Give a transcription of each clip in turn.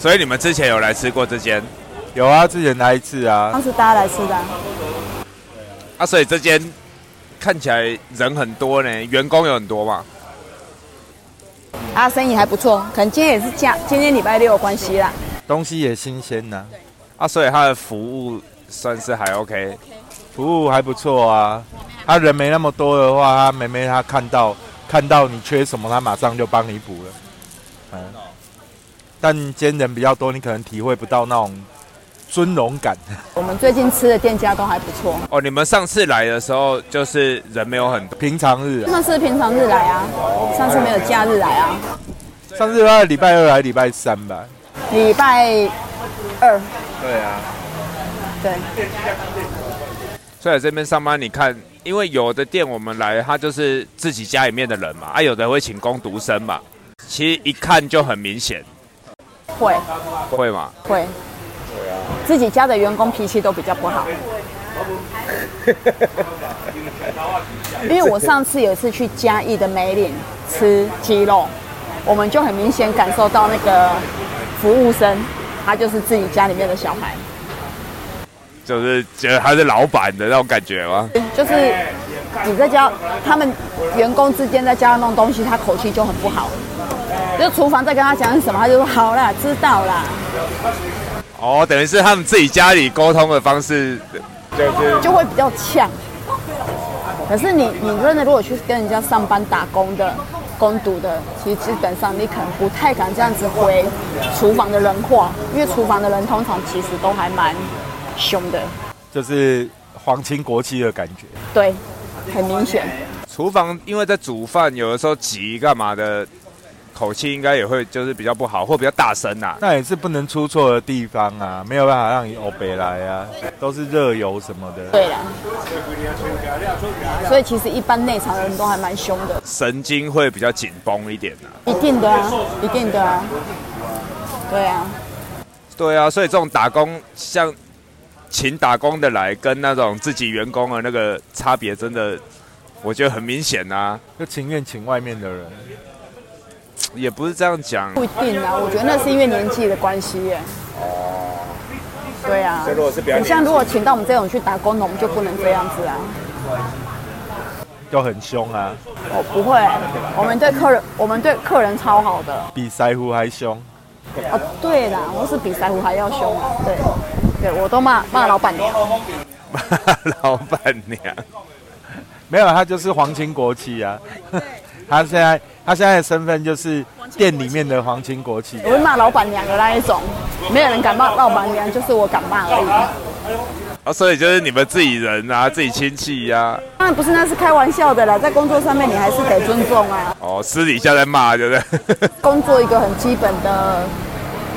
所以你们之前有来吃过这间有啊，之前来一次啊当，时大家来吃的啊、啊？所以这间看起来人很多呢，员工有很多嘛？啊，生意还不错，可能今天也是假，今天礼拜六有关系啦。东西也新鲜呐、啊，所以他的服务算是还 OK。服务还不错啊。他人没那么多的话，他妹妹他看到看到你缺什么，他马上就帮你补了。嗯，但今天人比较多，你可能体会不到那种尊荣感。我们最近吃的店家都还不错，哦，你们上次来的时候就是人没有很多，平常日、啊，那是平常日来啊，上次没有假日来啊，上次他礼拜二还礼拜三吧？礼拜二。对啊，对。所以在这边上班，你看，因为有的店我们来，他就是自己家里面的人嘛，啊，有的会请工读生嘛，其实一看就很明显，会会吗？会，自己家的员工脾气都比较不好。因为我上次有一次去嘉义的梅岭吃鸡肉，我们就很明显感受到那个服务生，他就是自己家里面的小孩，就是觉得他是老板的那种感觉吗？就是你在家，他们员工之间在家弄东西，他口气就很不好。就厨房在跟他讲什么，他就说好啦，知道啦，哦，等于是他们自己家里沟通的方式，就是就会比较呛。可是你你真的如果去跟人家上班打工的、工读的，其实基本上你可能不太敢这样子回厨房的人话，因为厨房的人通常其实都还蛮凶的，就是皇亲国戚的感觉。对，很明显。厨房因为在煮饭，有的时候急干嘛的，口气应该也会就是比较不好，或比较大声呐、那也是不能出错的地方啊，没有办法让你欧北来啊，都是热油什么的。对啦，所以其实一般内场的人都还蛮凶的，神经会比较紧绷一点呐、一定的啊，一定的啊，对啊，对啊，所以这种打工像请打工的来，跟那种自己员工的那个差别，真的我觉得很明显呐、就情愿请外面的人。也不是这样讲不，一定啊，我觉得那是因为年纪的关系耶。哦。对啊。如果是比较你像如果请到我们这种去打工的，我们就不能这样子啊。就很凶啊，哦，不会，我们对客人，我们对客人超好的。比腮胡还凶。哦，对啦，我是比腮胡还要凶啊。对，对我都骂骂老板娘。老板娘。没有，他就是皇亲国戚啊。他现在他现在的身份就是店里面的皇亲国戚。我会骂老板娘的那一种，没有人敢骂老板娘，就是我敢骂而已。啊，所以就是你们自己人啊，自己亲戚呀、当然不是，那是开玩笑的啦，在工作上面你还是得尊重啊，哦，私底下在骂，对不对？工作一个很基本的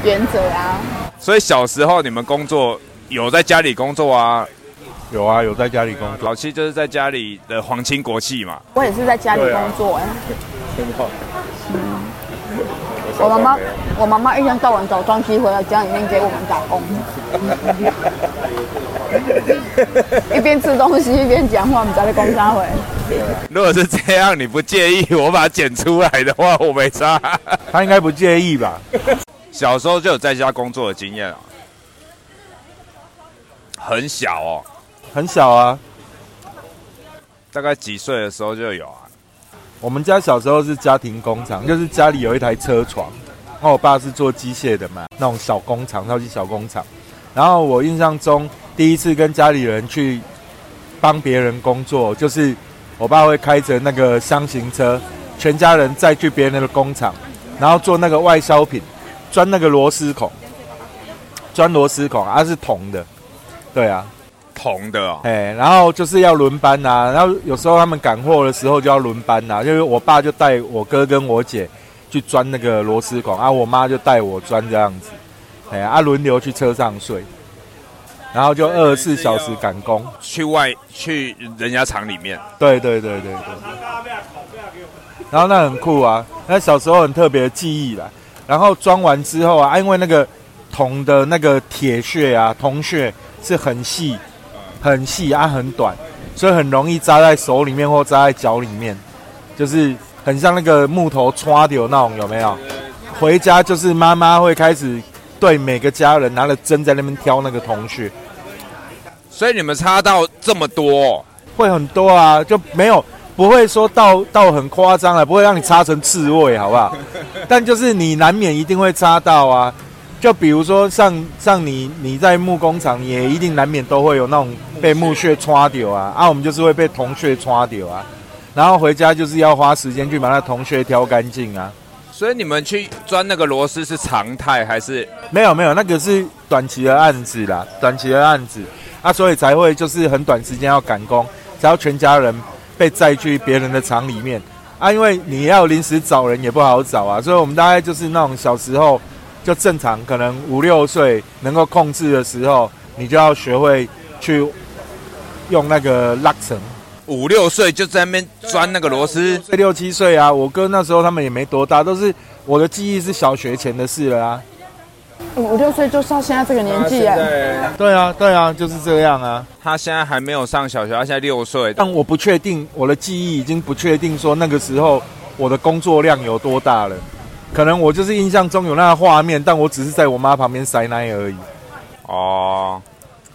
原则啊。所以小时候你们工作有在家里工作啊，有啊，有在家里工作。老七就是在家里的皇亲国戚嘛。我也是在家里工作哎、我妈妈，我妈妈一天到晚找装机回来家里面给我们打工，一边吃东西一边讲话，我们在工商回。如果是这样，你不介意我把它剪出来的话，我没差。他应该不介意吧？小时候就有在家工作的经验啊，很小哦，很小啊。大概几岁的时候就有啊。我们家小时候是家庭工厂，就是家里有一台车床，然后我爸是做机械的嘛，那种小工厂，超级小工厂。然后我印象中第一次跟家里人去帮别人工作，就是我爸会开着那个箱型车，全家人再去别人的工厂，然后做那个外销品，钻那个螺丝孔，钻螺丝孔，它、是铜的，对啊，铜的哦，哎，然后就是要轮班呐、然后有时候他们赶货的时候就要轮班呐、就是我爸就带我哥跟我姐去钻那个螺丝孔，啊，我妈就带我钻这样子，哎，啊，轮流去车上睡，然后就二十四小时赶工，去外去人家厂里面，对对对对对，然后那很酷啊，那小时候很特别的记忆啦。然后装完之后啊，啊因为那个铜的那个铁屑啊，铜屑是很细、很细啊，很短，所以很容易扎在手里面或扎在脚里面，就是很像那个木头刷掉那种，有没有？回家就是妈妈会开始对每个家人拿了针在那边挑那个铜屑，所以你们插到这么多，会很多啊，就没有不会说到到很夸张啊，不会让你插成刺猬，好不好？但就是你难免一定会插到啊。就比如说像像你你在木工厂，也一定难免都会有那种被木屑刷掉啊，啊，我们就是会被铜屑刷掉啊，然后回家就是要花时间去把那铜屑挑干净啊。所以你们去钻那个螺丝是常态还是？没有没有，那个是短期的案子啦，短期的案子啊，所以才会就是很短时间要赶工，才要全家人被载去别人的厂里面啊，因为你要临时找人也不好找啊，所以我们大概就是那种小时候就正常，可能五六岁能够控制的时候，你就要学会去用那个拉绳。五六岁就在那边钻那个螺丝，六七岁啊，我哥那时候他们也没多大，都是我的记忆是小学前的事了啊。五六岁就到现在这个年纪啊，对啊，对啊，就是这样啊。他现在还没有上小学，他现在六岁，但我不确定我的记忆已经不确定说那个时候我的工作量有多大了，可能我就是印象中有那个画面，但我只是在我妈旁边塞奶而已。哦，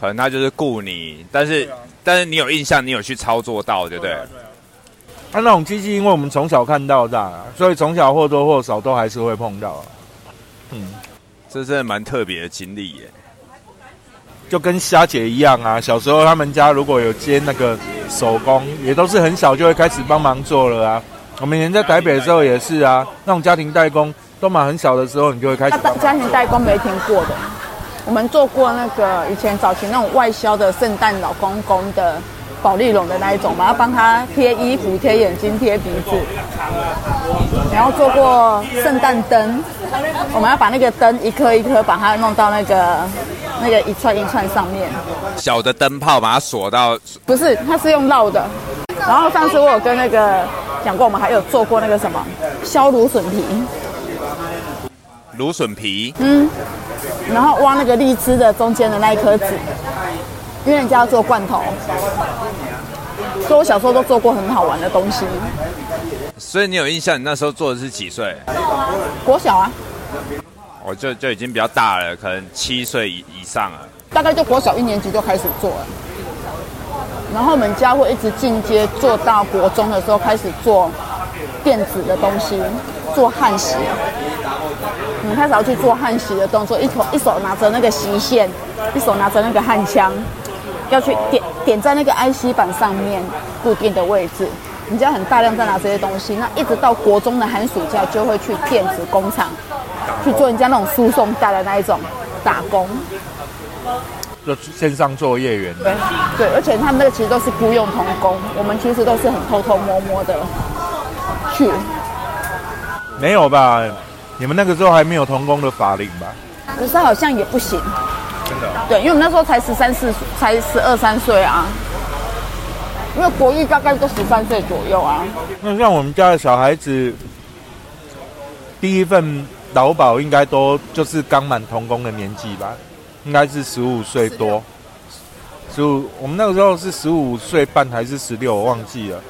可能他就是雇你，但是。但是你有印象，你有去操作到，对不对？他那种机器，因为我们从小看到大，所以从小或多或少都还是会碰到。嗯，这真的蛮特别的经历耶。就跟虾姐一样啊，小时候他们家如果有接那个手工，也都是很小就会开始帮忙做了啊。我们以前在台北的时候也是啊，那种家庭代工，都蛮很小的时候你就会开始。家庭代工没听过的。我们做过那个以前早期那种外销的圣诞老公公的宝丽龙的那一种嘛，要帮他贴衣服、贴眼睛、贴鼻子。然后做过圣诞灯，我们要把那个灯一颗一颗把它弄到那个那个一串一串上面。小的灯泡把它锁到。不是，它是用绕的。然后上次我有跟那个讲过，我们还有做过那个什么削芦笋皮。芦笋皮。嗯。然后挖那个荔枝的中间的那一颗籽，因为人家要做罐头，所以我小时候都做过很好玩的东西。所以你有印象，你那时候做的是几岁？国小啊。我就就已经比较大了，可能七岁以以上了。大概就国小一年级就开始做了，然后我们家会一直进阶做到国中的时候开始做电子的东西，做焊锡。我们开始要去做焊锡的动作，一手一手拿着那个锡线，一手拿着那个焊枪，要去点点在那个 IC 板上面固定的位置。人家很大量在拿这些东西，那一直到国中的寒暑假就会去电子工厂去做人家那种输送带的那一种打工，就线上作业员。对对，而且他们那个其实都是雇佣童工，我们其实都是很偷偷摸摸的去。没有吧？你们那个时候还没有童工的法令吧？可是好像也不行。真的？对，因为我们那时候才十三四，才十二三岁啊。因为国艺大概都十三岁左右啊。那像我们家的小孩子，第一份劳保应该都就是刚满童工的年纪吧？应该是十五岁多。十五，我们那个时候是十五岁半还是十六？我忘记了。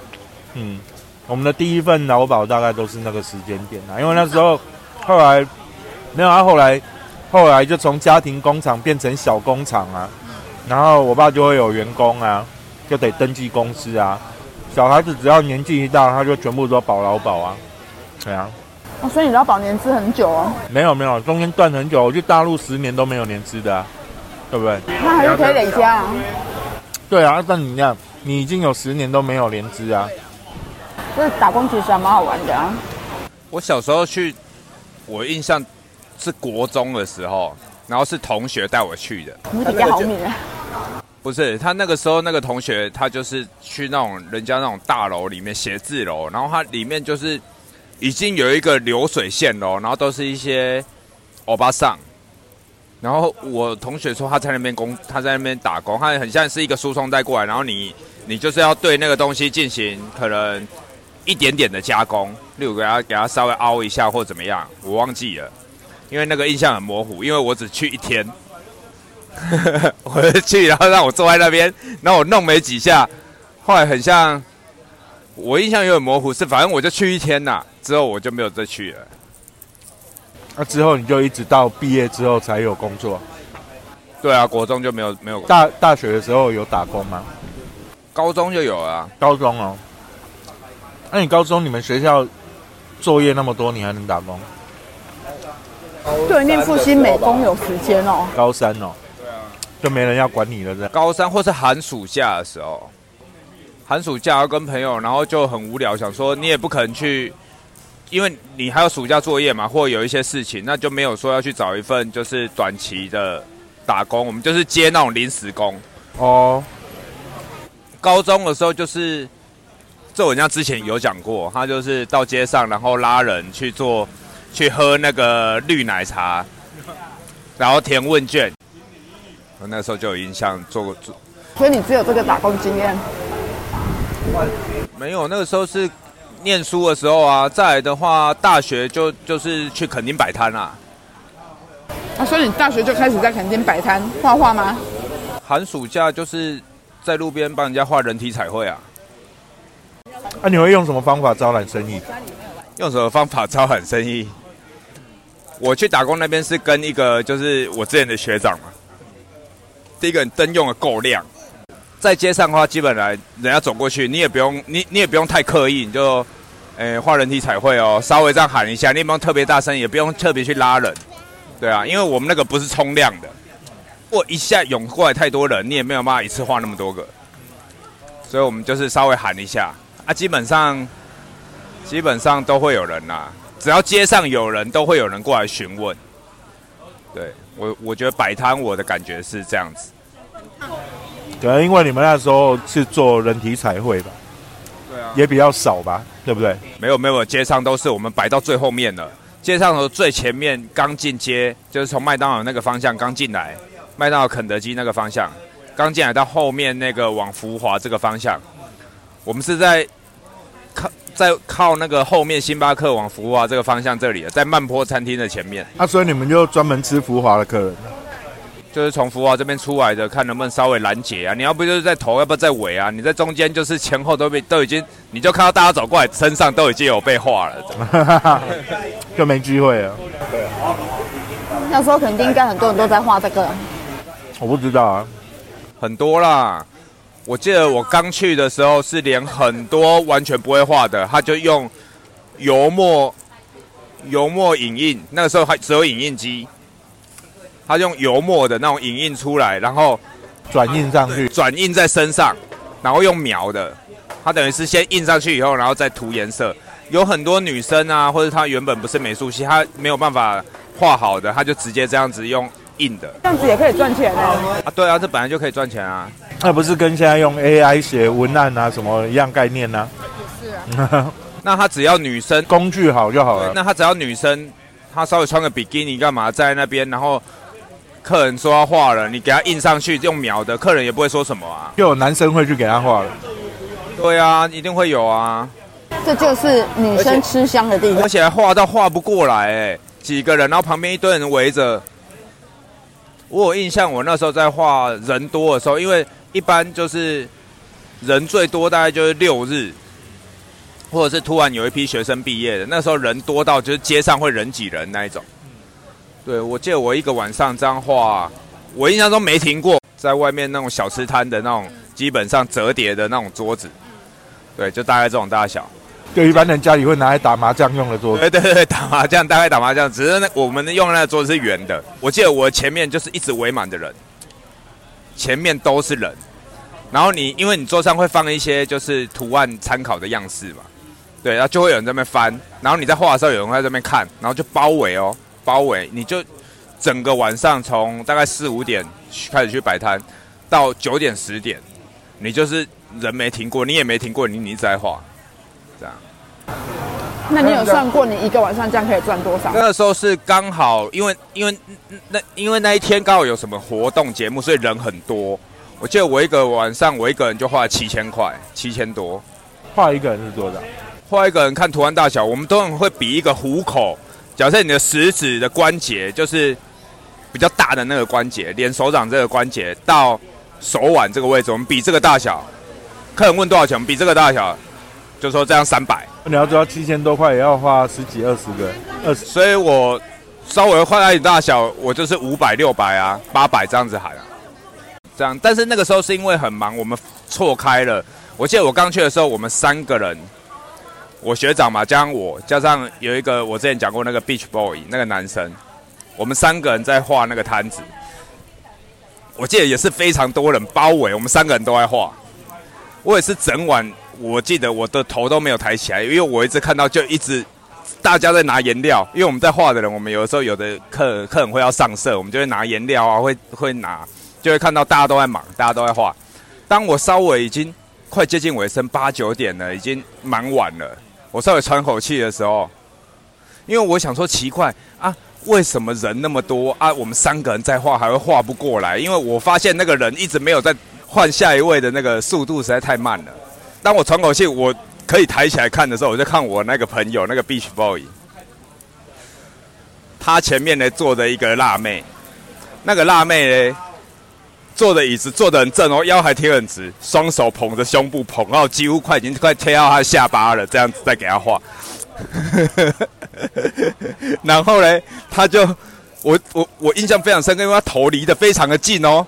嗯，我们的第一份劳保大概都是那个时间点啊，因为那时候。后来没有啊，后来后来就从家庭工厂变成小工厂啊，然后我爸就会有员工啊，就得登记公司啊。小孩子只要年纪一大，他就全部都保劳保啊，对啊。哦，所以你要保年资很久哦？没有没有，中间断很久，我去大陆十年都没有年资的，对不对？那还是可以累加啊。对啊，但你那样，你已经有十年都没有年资啊。就是打工其实还蛮好玩的啊。我小时候去。我印象是国中的时候，然后是同学带我去的。你比较好命啊！不是，他那个时候那个同学，他就是去那种人家那种大楼里面写字楼，然后他里面就是已经有一个流水线喽，然后都是一些欧巴桑。然后我同学说他在那边工，他在那边打工，他很像是一个输送带过来，然后你你就是要对那个东西进行可能。一点点的加工，例如给他给他稍微凹一下或怎么样，我忘记了，因为那个印象很模糊，因为我只去一天，我就去然后让我坐在那边，然后我弄没几下，后来很像，我印象有点模糊，是反正我就去一天呐，之后我就没有再去了。那之后你就一直到毕业之后才有工作。对啊，国中就没有没有，大大学的时候有打工吗？高中就有啊。高中哦，那你高中你们学校作业那么多，你还能打工？对，念复兴美工有时间哦。高三哦，对啊，就没人要管你了，这高三或是寒暑假的时候，寒暑假要跟朋友，然后就很无聊，想说你也不可能去，因为你还有暑假作业嘛，或有一些事情，那就没有说要去找一份就是短期的。打工，我们就是接那种临时工哦。高中的时候就是，这我家之前有讲过，他就是到街上，然后拉人去做，去喝那个绿奶茶，然后填问卷。我那时候就有印象做过做。所以你只有这个打工经验？没有，那个时候是念书的时候啊。再来的话，大学就就是去垦丁摆摊啦。啊，所以你大学就开始在垦丁摆摊画画吗？寒暑假就是在路边帮人家画人体彩绘啊。啊，你会用什么方法招揽生意？用什么方法招揽生意？我去打工那边是跟一个就是我之前的学长嘛。第一个灯用的够亮，在街上的话，基本来人家走过去，你也不用你你也不用太刻意，你就诶画人体彩绘哦，稍微这样喊一下，你也不用特别大声，也不用特别去拉人。对啊，因为我们那个不是冲量的，我一下涌过来太多人，你也没有办法一次画那么多个，所以我们就是稍微喊一下啊，基本上基本上都会有人呐，只要街上有人都会有人过来询问。对我，我觉得摆摊我的感觉是这样子。可能因为你们那时候是做人体彩绘吧，对啊，也比较少吧，对不对？没有没有，街上都是我们摆到最后面了。街上的最前面刚进街，就是从麦当劳那个方向刚进来，麦当劳、肯德基那个方向刚进来到后面那个往福华这个方向，我们是在靠在靠那个后面星巴克往福华这个方向这里，在慢坡餐厅的前面。啊，所以你们就专门吃福华的客人。就是从福华这边出来的，看能不能稍微拦截啊！你要不就是在头，要不在尾啊！你在中间，就是前后都被都已经，你就看到大家走过来，身上都已经有被画了，就没机会了。对，那时候肯定应该很多人都在画这个。我不知道啊，很多啦。我记得我刚去的时候，是连很多完全不会画的，他就用油墨油墨影印，那个时候还只有影印机。他用油墨的那种影印出来，然后转印上去，转印在身上，然后用描的。他等于是先印上去以后，然后再涂颜色。有很多女生啊，或者她原本不是美术系，她没有办法画好的，她就直接这样子用印的。这样子也可以赚钱啊！啊，对啊，这本来就可以赚钱啊。那不是跟现在用 AI 写文案啊什么一样概念呢？是啊。那他只要女生工具好就好了。那他只要女生，她稍微穿个比基尼干嘛，在那边，然后。客人说要画了，你给他印上去用描的，客人也不会说什么啊。又有男生会去给他画了。对啊，一定会有啊。这就是女生吃香的地方。而且还画到画不过来，哎，几个人，然后旁边一堆人围着。我有印象，我那时候在画人多的时候，因为一般就是人最多大概就是六日，或者是突然有一批学生毕业的，那时候人多到就是街上会人挤人那一种。对，我记得我一个晚上这样画，我印象中没停过，在外面那种小吃摊的那种，基本上折叠的那种桌子，对，就大概这种大小。就一般人家里会拿来打麻将用的桌子。对对对，打麻将大概打麻将，只是那我们用的那个桌子是圆的。我记得我前面就是一直围满的人，前面都是人，然后你因为你桌上会放一些就是图案参考的样式嘛，对，然后就会有人在那边翻，然后你在画的时候有人在这边看，然后就包围哦。包围你就整个晚上从大概四五点开始去摆摊，到九点十点，你就是人没停过，你也没停过，你你一直在画，这样。那你有算过你一个晚上这样可以赚多少？那个时候是刚好，因为因为那因为那一天刚好有什么活动节目，所以人很多。我记得我一个晚上我一个人就画七千块，七千多。画一个人是多少？画一个人看图案大小，我们都会比一个虎口。假设你的食指的关节就是比较大的那个关节，连手掌这个关节到手腕这个位置，我们比这个大小。客人问多少钱，我们比这个大小，就说这样三百。你要知道七千多块也要花十几二十个，二十。所以我稍微换一点大小，我就是五百、六百啊、八百这样子喊啊，这样。但是那个时候是因为很忙，我们错开了。我记得我刚去的时候，我们三个人，我学长嘛，加上我，加上有一个我之前讲过那个 Beach Boy 那个男生，我们三个人在画那个摊子。我记得也是非常多人包围，我们三个人都在画。我也是整晚，我记得我的头都没有抬起来，因为我一直看到就一直大家在拿颜料，因为我们在画的人，我们有的时候有的客客人会要上色，我们就会拿颜料啊，会会拿，就会看到大家都在忙，大家都在画。当我稍微已经快接近尾声，八九点了，已经蛮晚了，我稍微喘口气的时候，因为我想说奇怪啊。为什么人那么多啊？我们三个人在画还会画不过来，因为我发现那个人一直没有在换下一位的那个速度实在太慢了。当我喘口气，我可以抬起来看的时候，我就看我那个朋友那个 Beach Boy，他前面呢坐着一个辣妹，那个辣妹呢坐的椅子坐的很正哦，腰还贴很直，双手捧着胸部捧到几乎快已经快贴到他下巴了，这样子再给他画。然后呢，他就我我我印象非常深刻，因为他头离得非常的近哦，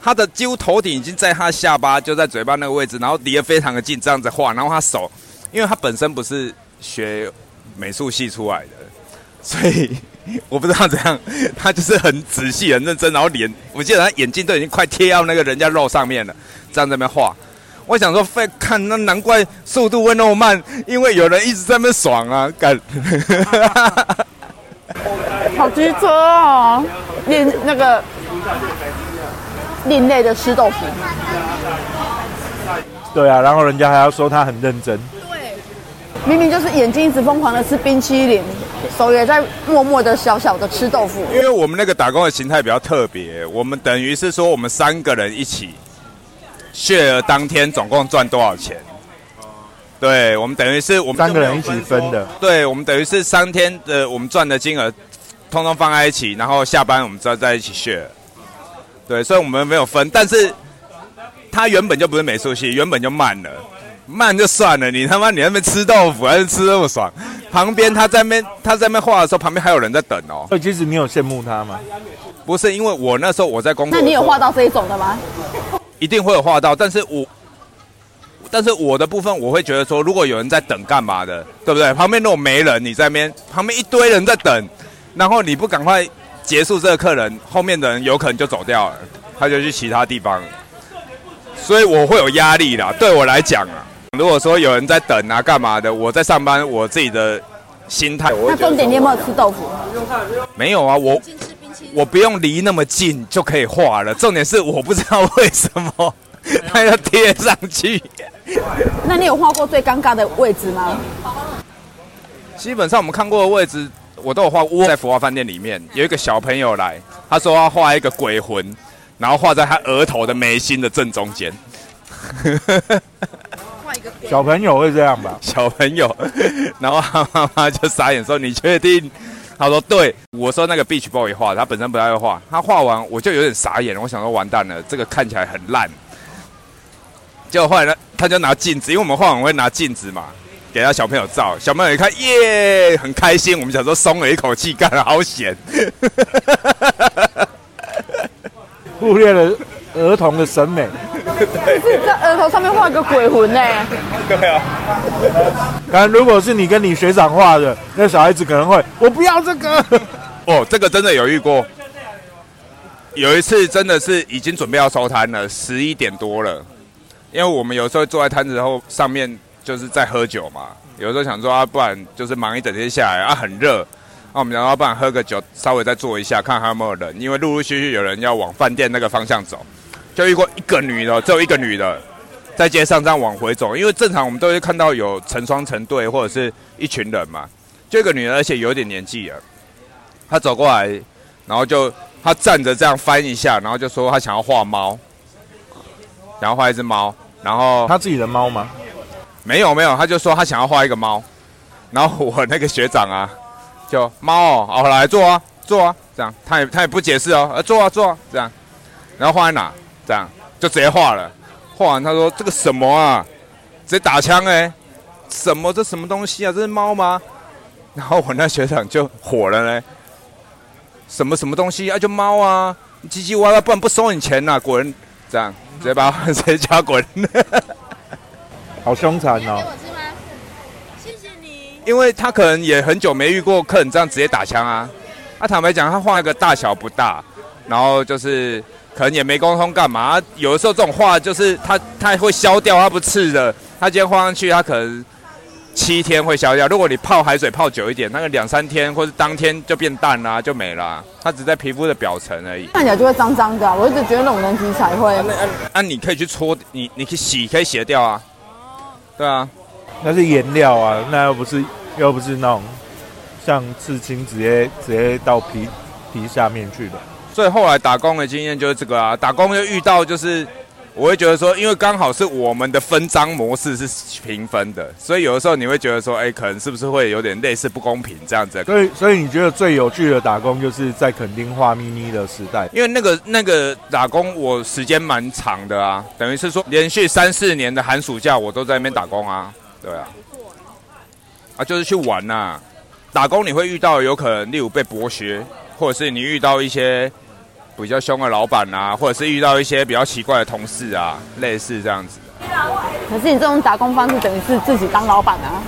他的几乎头顶已经在他下巴就在嘴巴那个位置，然后离得非常的近，这样子画。然后他手，因为他本身不是学美术系出来的，所以 我不知道怎样，他就是很仔细、很认真，然后脸，我记得他眼睛都已经快贴到那个人家肉上面了，这样在那边画。我想说，费看那难怪速度会那么慢，因为有人一直在那边爽啊，干。好机车哦，另那个另类的吃豆腐。对啊，然后人家还要说他很认真。对，明明就是眼睛一直疯狂的吃冰淇淋，手也在默默的小小的吃豆腐。因为我们那个打工的形态比较特别，我们等于是说我们三个人一起。血儿当天总共赚多少钱？对我们等于是我们三个人一起分的。对我们等于是三天的我们赚的金额，通通放在一起，然后下班我们再在一起血。对，所以我们没有分。但是他原本就不是美术系，原本就慢了，慢就算了。你他妈你那边吃豆腐还是吃那么爽？旁边他在那边他在那边画的时候，旁边还有人在等哦。所以其实你有羡慕他吗？不是，因为我那时候我在工作。那你有画到这一种的吗？一定会有画到，但是我，但是我的部分我会觉得说，如果有人在等干嘛的，对不对？旁边如果没人，你在边旁边一堆人在等，然后你不赶快结束这个客人，后面的人有可能就走掉了，他就去其他地方，所以我会有压力啦。对我来讲啊，如果说有人在等啊干嘛的，我在上班，我自己的心态。那重点你有没有吃豆腐？没有啊，我。我不用离那么近就可以画了，重点是我不知道为什么 它要贴上去。那你有画过最尴尬的位置吗？基本上我们看过的位置，我都有画。在福华饭店里面有一个小朋友来，他说要画一个鬼魂，然后画在他额头的眉心的正中间。小朋友会这样吧？小朋友，然后他妈妈就傻眼说：“你确定？”他说：“对，我说那个 Beach Boy 画，他本身不太会画。他画完我就有点傻眼了，我想说完蛋了，这个看起来很烂。结果后来呢，他就拿镜子，因为我们画完会拿镜子嘛，给他小朋友照。小朋友一看，耶，很开心。我们想说松了一口气，干好险，忽略了儿童的审美。”是在额头上面画个鬼魂呢？对啊。但如果是你跟你学长画的，那小孩子可能会，我不要这个。哦，这个真的有遇过。有一次真的是已经准备要收摊了，十一点多了。因为我们有时候坐在摊子后上面就是在喝酒嘛，有时候想说啊，不然就是忙一整天下来啊，很热，那我们然后不然喝个酒，稍微再坐一下，看还有没有人，因为陆陆续续有人要往饭店那个方向走。就遇过一个女的，只有一个女的，在街上这样往回走。因为正常我们都会看到有成双成对或者是一群人嘛。就一个女的，而且有点年纪了。她走过来，然后就她站着这样翻一下，然后就说她想要画猫，想要画一只猫。然后她自己的猫吗？没有没有，她就说她想要画一个猫。然后我那个学长啊，就猫哦，好来坐啊坐啊，这样他也他也不解释哦，呃坐啊坐啊这样，然后画在哪？这样就直接画了，画完他说这个什么啊，直接打枪哎，什么这什么东西啊？这是猫吗？然后我那学长就火了嘞，什么什么东西啊？就猫啊，唧唧歪歪，不然不收你钱呐，滚！这样直接把直接叫他滚。好凶残哦！谢谢你。因为他可能也很久没遇过客人这样直接打枪啊。他坦白讲，他画一个大小不大，然后就是可能也没沟通干嘛。有的时候这种画就是它它会消掉，它不刺的。它今天画上去，它可能七天会消掉。如果你泡海水泡久一点，那个两三天或者当天就变淡啦，就没了。它只在皮肤的表层而已。看起来就会脏脏的啊、我一直觉得那种人体彩绘，啊，你可以去搓，你你可以洗，可以洗得掉啊。对啊，那是颜料啊，那又不是又不是那种像刺青直接直接到皮皮下面去的。所以后来打工的经验就是这个啊，打工就遇到就是，我会觉得说，因为刚好是我们的分赃模式是平分的，所以有的时候你会觉得说，哎，可能是不是会有点类似不公平这样子？所以所以你觉得最有趣的打工就是在垦丁画咪咪的时代？因为那个那个打工我时间蛮长的啊，等于是说连续三四年的寒暑假我都在那边打工啊，对啊，啊就是去玩呐、打工你会遇到有可能，例如被剥削，或者是你遇到一些比较凶的老板啊，或者是遇到一些比较奇怪的同事啊，类似这样子，可是你这种打工方式等于是自己当老板啊。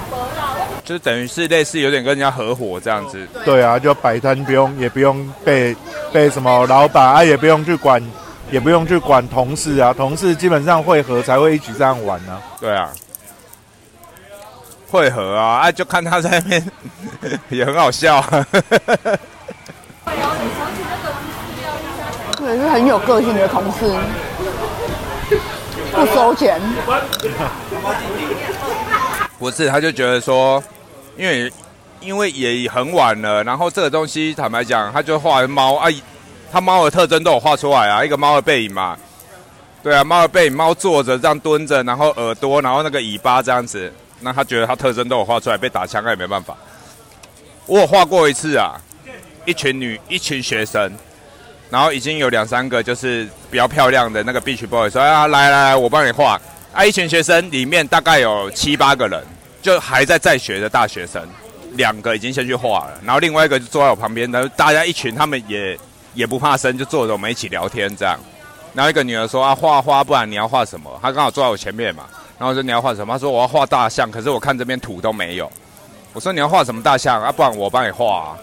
就等于是类似有点跟人家合伙这样子。对啊，就摆摊不用也不用被被什么老板啊，也不用去管，也不用去管同事啊，同事基本上会合才会一起这样玩啊。对啊，会合啊，啊，就看他在那边 也很好笑、啊。也是很有个性的同事，不收钱。不是，他就觉得说，因为因为也很晚了，然后这个东西坦白讲，他就画猫啊，他猫的特征都有画出来啊，一个猫的背影嘛，对啊，猫的背影，猫坐着这样蹲着，然后耳朵，然后那个尾巴这样子，那他觉得他特征都有画出来，被打枪他也没办法。我有画过一次啊，一群女，一群学生，然后已经有两三个就是比较漂亮的那个 beach boy 说啊，来来来，我帮你画。啊，一群学生里面大概有七八个人，就还在在学的大学生，两个已经先去画了，然后另外一个就坐在我旁边，然后大家一群，他们也也不怕生，就坐着我们一起聊天这样。然后一个女儿说啊，画画，不然你要画什么？她刚好坐在我前面嘛，然后说你要画什么？她说我要画大象，可是我看这边土都没有。我说你要画什么大象啊？不然我帮你画、啊。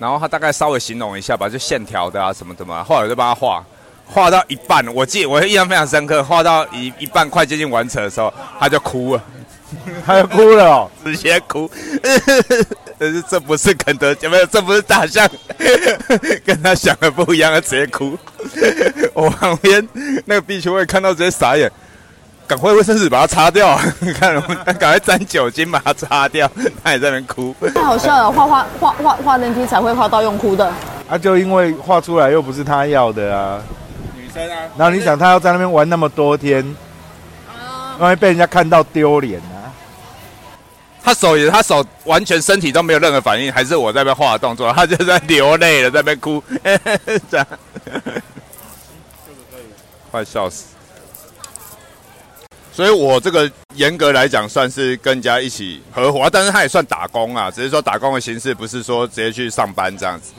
然后他大概稍微形容一下吧，就线条的啊什么的嘛。后来我就帮他画，画到一半，我记得我印象非常深刻，画到一一半快接近完成的时候，他就哭了，他要哭了哦，直接哭。但 是这不是肯德基，没有，这不是大象，跟他想的不一样，他直接哭。我旁边那个必须会看到直接傻眼，赶快卫生纸把它擦掉，看我赶快沾酒精把它擦掉，他也在那边哭。太好笑了，画画画画画人体彩绘画到用哭的。啊，就因为画出来又不是他要的啊。女生啊，然后你想他要在那边玩那么多天，万一被人家看到丢脸啊。他手也，他手完全身体都没有任何反应，还是我在那边画的动作，他就在流泪了，在那边哭，这样，快笑死。所以我这个严格来讲算是跟人家一起合伙，但是他也算打工啊，只是说打工的形式不是说直接去上班这样子。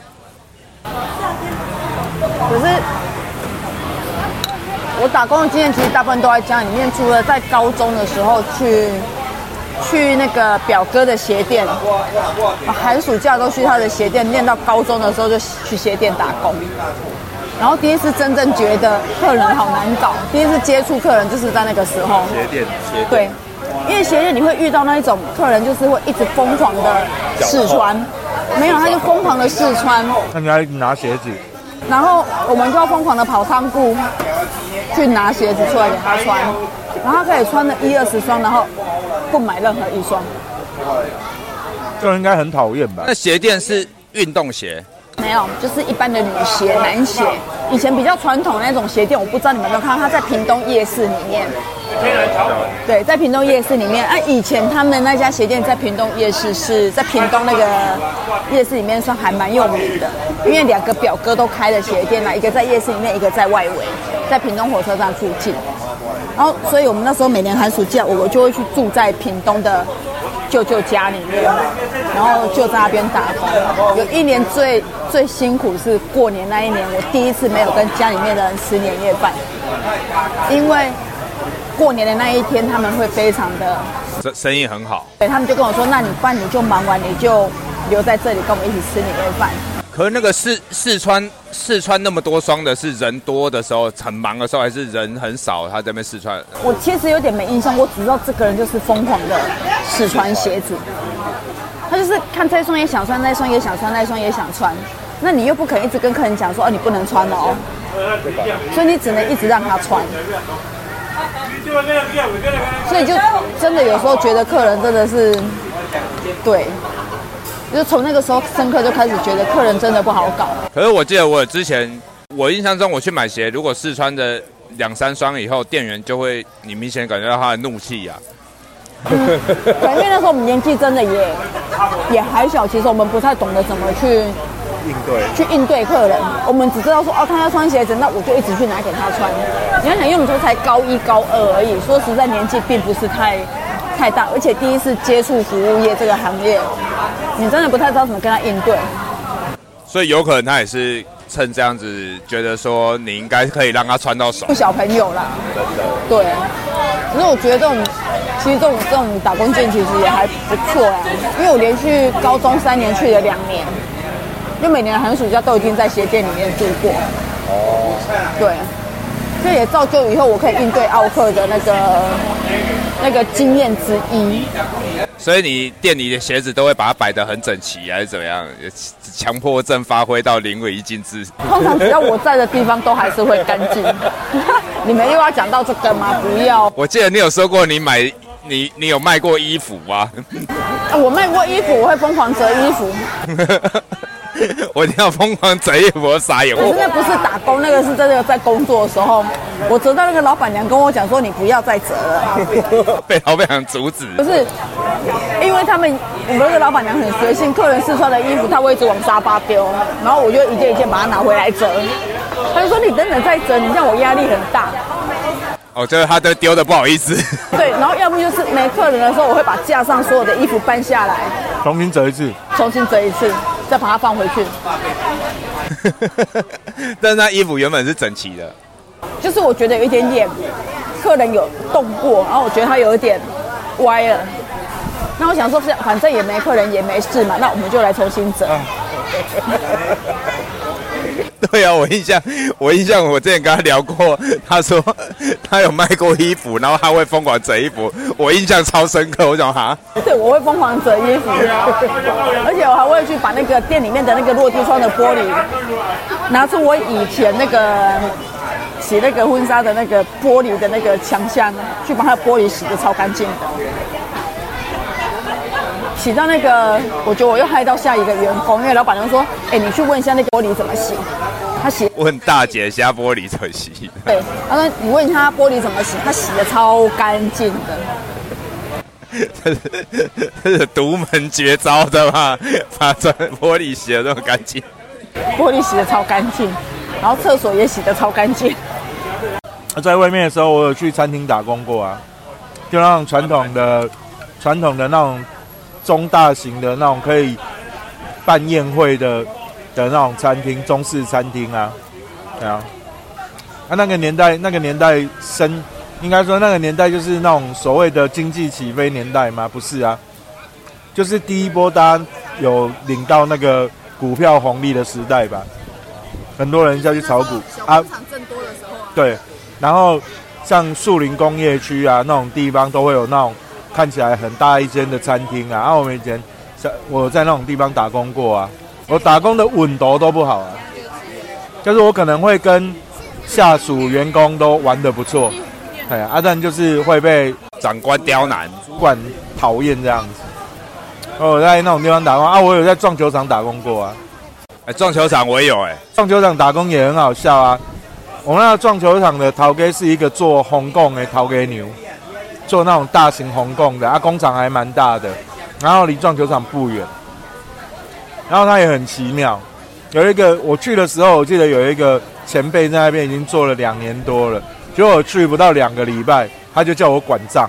可是我打工的经验其实大部分都在家里面，除了在高中的时候去去那个表哥的鞋店，寒暑假都去他的鞋店，念到高中的时候就去鞋店打工。然后第一次真正觉得客人好难搞，第一次接触客人就是在那个时候。鞋店，鞋店对，因为鞋店你会遇到那一种客人，就是会一直疯狂的试穿，没有他就疯狂的试穿，那你还拿鞋子，然后我们就要疯狂的跑仓库去拿鞋子出来给他穿，然后他可以穿了一二十双，然后不买任何一双。这应该很讨厌吧那？鞋店是运动鞋，没有，就是一般的女鞋、男鞋。以前比较传统的那种鞋店，我不知道你们有没有看到，它在屏东夜市里面。对，在屏东夜市里面。啊，以前他们那家鞋店在屏东夜市是在屏东那个夜市里面算还蛮有名的，因为两个表哥都开了鞋店啦，一个在夜市里面，一个在外围，在屏东火车站附近。然后，所以我们那时候每年寒暑假，我就会去住在屏东的舅舅家里面，然后就在那边打工。有一年最最辛苦是过年那一年，我第一次没有跟家里面的人吃年夜饭，因为过年的那一天他们会非常的，生生意很好。对他们就跟我说，那你饭你就忙完你就留在这里跟我们一起吃年夜饭。可是那个四四川四川那么多双的，是人多的时候很忙的时候，还是人很少？他在那边试穿，我其实有点没印象，我只知道这个人就是疯狂的试穿鞋子，他就是看这一双也想穿，那一双也想穿，那一双也想穿，那你又不可能一直跟客人讲说，哦，你不能穿哦，所以你只能一直让他穿，所以就真的有时候觉得客人真的是，对，就从那个时候深刻就开始觉得客人真的不好搞。可是我记得我之前，我印象中我去买鞋，如果试穿的两三双以后，店员就会你明显感觉到他的怒气呀、因为那时候我们年纪真的也也还小，其实我们不太懂得怎么去应对。去应对客人。我们只知道说哦，他要穿鞋子，那我就一直去拿给他穿。你要想，因为我们说才高一高二而已，说实在年纪并不是太太大，而且第一次接触服务业这个行业，你真的不太知道怎么跟他应对。所以有可能他也是趁这样子，觉得说你应该可以让他穿到手。小朋友啦，对。可是我觉得这种，其实这种这种打工店其实也还不错呀，因为我连续高中三年去了两年，就每年寒暑假都已经在鞋店里面住过。哦。对，这也造就以后我可以应对奥克的那个那个经验之一。所以你店里的鞋子都会把它摆得很整齐，还是怎么样？强迫症发挥到淋漓尽致。通常只要我在的地方都还是会干净。你们又要讲到这个吗？不要。我记得你有说过你买你你有卖过衣服吗？啊我卖过衣服，我会疯狂折衣服。我一定要疯狂折衣服，我傻眼。可是那不是打工，那个是真的在工作的时候，我折到那个老板娘跟我讲说：“你不要再折了。被老板娘阻止”。不是，因为他们我们那个老板娘很随性，客人试穿的衣服，他会一直往沙发丢，然后我就一件一件把它拿回来折。他就说：“你等等再折，你让我压力很大。哦，就是他都丢的不好意思。”对，然后要不就是没客人的时候，我会把架上所有的衣服搬下来，重新折一次，重新折一次，再把它放回去。但是那衣服原本是整齐的，就是我觉得有一点点客人有动过，然后我觉得他有一点歪了。那我想说，是反正也没客人也没事嘛，那我们就来重新折。对啊，我印象，我印象，我之前跟他聊过，他说 他有卖过衣服，然后他会疯狂折衣服，我印象超深刻。我想哈，对，我会疯狂折衣服，而且我还会去把那个店里面的那个落地窗的玻璃，拿出我以前那个洗那个婚纱的那个玻璃的那个墙箱，去把它玻璃洗的超干净的。洗到那个，我觉得我又害到下一个员工，因为老板娘说：“哎、你去问一下那个玻璃怎么洗。”他洗问大姐虾玻璃怎么洗？对，他说你问他玻璃怎么洗，他洗的超干净的。这是这是独门绝招的嘛？把这玻璃洗的这么干净。玻璃洗的超干净，然后厕所也洗的超干净。在外面的时候，我有去餐厅打工过啊，就那种传统的、传统的那种中大型的那种可以办宴会的的那种餐厅，中式餐厅啊，对啊，啊那个年代，那个年代生，应该说那个年代就是那种所谓的经济起飞年代吗？不是啊，就是第一波大家有领到那个股票红利的时代吧，很多人要去炒股。啊。正多的时候啊，对，然后像树林工业区啊那种地方都会有那种看起来很大一间的餐厅啊。然、后我们以前在我在那种地方打工过啊，我打工的稳度都不好啊，就是我可能会跟下属员工都玩的不错，哎呀，阿、啊、但就是会被长官刁难，主管讨厌这样子。我在那种地方打工啊，我有在撞球场打工过啊。哎，撞球场我也有哎、撞球场打工也很好笑啊。我们那个撞球场的陶给是一个做红供的陶给牛，做那种大型红供的啊，工厂还蛮大的，然后离撞球场不远。然后他也很奇妙，有一个我去的时候，我记得有一个前辈在那边已经做了两年多了，结果我去不到两个礼拜，他就叫我管账，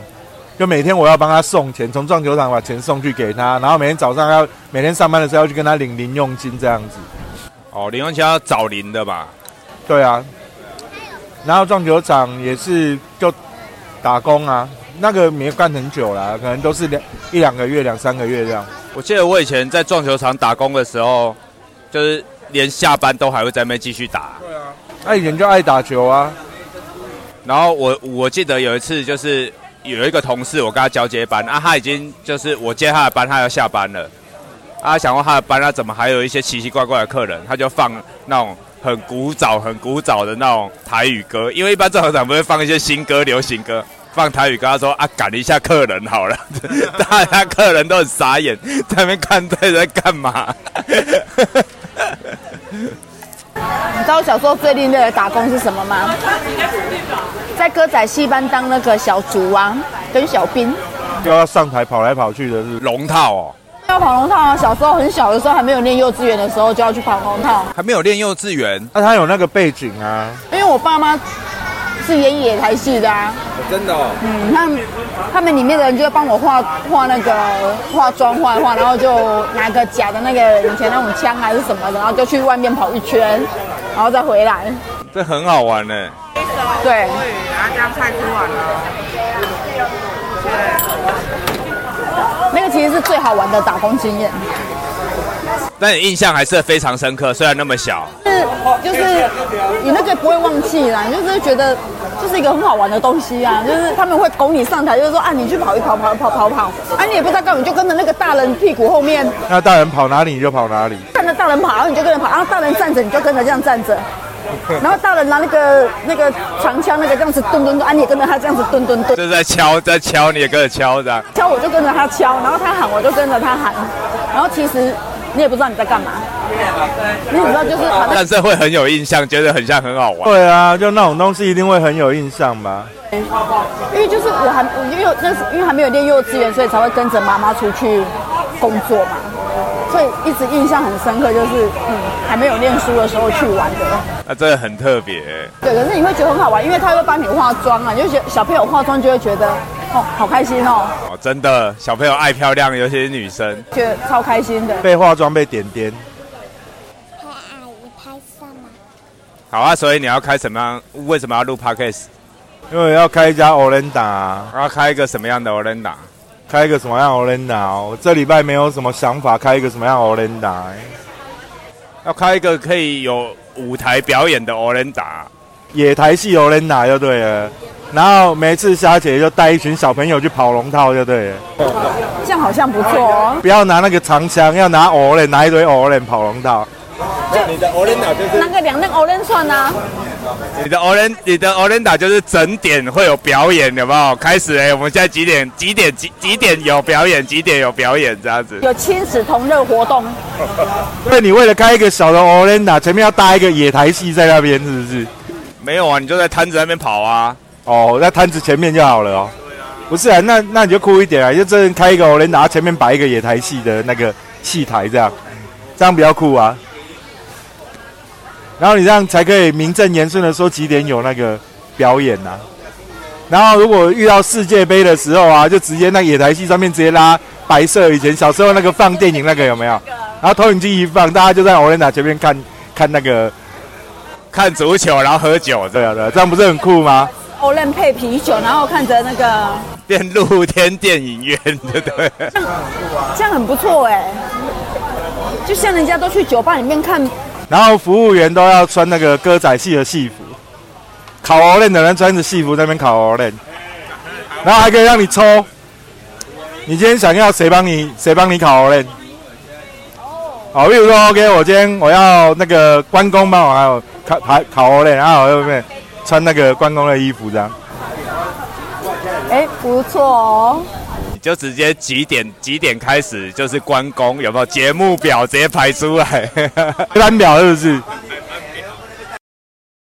就每天我要帮他送钱，从撞球场把钱送去给他，然后每天早上要每天上班的时候要去跟他领零用金这样子。哦，零用金要找零的吧？对啊，然后撞球场也是就打工啊，那个没干很久啦，可能都是两一两个月、两三个月这样。我记得我以前在撞球场打工的时候，就是连下班都还会在那边继续打。对啊，那以前就爱打球啊，然后我我记得有一次就是有一个同事，我跟他交接班啊，他已经就是我接他的班，他要下班了。啊，想问他的班，他怎么还有一些奇奇怪怪的客人？他就放那种很古早、很古早的那种台语歌，因为一般撞球场不会放一些新歌、流行歌，放台语跟。他说啊，赶一下客人好了，大家客人都很傻眼，在那边看这在干嘛？你知道我小时候最另类的打工是什么吗？在歌仔戏班当那个小卒啊，跟小兵。就要上台跑来跑去的是。龙套哦，要跑龙套啊！小时候很小的时候，还没有念幼稚园的时候，就要去跑龙套。还没有练幼稚园，那、他有那个背景啊，因为我爸妈是演野台戏的啊，真的哦。嗯，他们他们里面的人就会帮我画画那个化妆画一画，然后就拿个假的那个以前那种枪还是什么的，然后就去外面跑一圈，然后再回来。这很好玩呢。对，然后这样菜吃完了。那个其实是最好玩的打工经验。但你印象还是非常深刻，虽然那么小。是就是你那个不会忘记啦，你就是觉得就是一个很好玩的东西啊，就是他们会拱你上台，就是说啊你去跑一跑跑跑跑跑，啊你也不知道干嘛，你就跟着那个大人屁股后面，那大人跑哪里你就跑哪里。看着大人跑，然后你就跟着跑，然后大人站着你就跟着这样站着。然后大人拿那个那个长枪，那个这样子蹲蹲蹲，啊，你也跟着他这样子蹲蹲蹲，就是在敲，在敲，你也跟着敲这样。敲我就跟着他敲，然后他喊我就跟着他喊，然后其实你也不知道你在干嘛，你也不知道就是好像但是会很有印象，觉得很像很好玩。对啊，就那种东西一定会很有印象吧。因为就是我还我因为那是因为还没有念幼稚园，所以才会跟着妈妈出去工作嘛，所以一直印象很深刻，就是嗯还没有念书的时候去玩的。那真的很特别。对，可是你会觉得很好玩，因为他会帮你化妆啊，你就觉得小朋友化妆就会觉得哦好开心哦，哦，真的，小朋友爱漂亮，尤其是女生。觉得超开心的。被化妆被点点，拍阿姨拍摄吗？好啊，所以你要开什么样？为什么要录 podcast？因为要开一家 Olenda，啊要开一个什么样的 Olenda？开一个什么样 Olenda？我这礼拜没有什么想法，开一个什么样 Olenda？要开一个可以有舞台表演的 Olenda。野台戏 Olenda 就对了。然后每次霞姐就带一群小朋友去跑龙套就对了，这样好像不错哦。不要拿那个长枪，要拿 Olen，拿一堆 Olen 跑龙套。那个两那欧连串啊，你的 Olen，你的 Olenda 就是整点会有表演，有没有？开始哎、我们现在几点？几点？几几点有表演？几点有表演？这样子。有亲子同乐活动，那你为了开一个小的 Olenda，前面要搭一个野台戏在那边，是不是？没有啊，你就在摊子那边跑啊。哦，在摊子前面就好了哦。不是啊，那那你就酷一点啊，就真的开一个 Olenda，前面摆一个野台戏的那个戏台，这样，这样比较酷啊。然后你这样才可以名正言顺的说几点有那个表演呐、然后如果遇到世界杯的时候啊，就直接那个野台戏上面直接拉白色，以前小时候那个放电影那个有没有？然后投影机一放，大家就在 Olenda 前面看看那个，看足球，然后喝酒，这对啊对啊，这样不是很酷吗？欧伦配啤酒，然后看着那个，变露天电影院，对不对？这样很不错哎。就像人家都去酒吧里面看，然后服务员都要穿那个歌仔戏的戏服，烤 o l 的人穿着戏服在那边烤 o l 然后还可以让你抽。你今天想要谁帮你谁帮你烤 o l 好，比如说 OK，我今天我要那个关公帮我还有烤烤烤 o l 然后我后面穿那个关公的衣服这样。哎，不错哦。就直接几点几点开始就是关公，有没有节目表直接排出来？三秒是不是？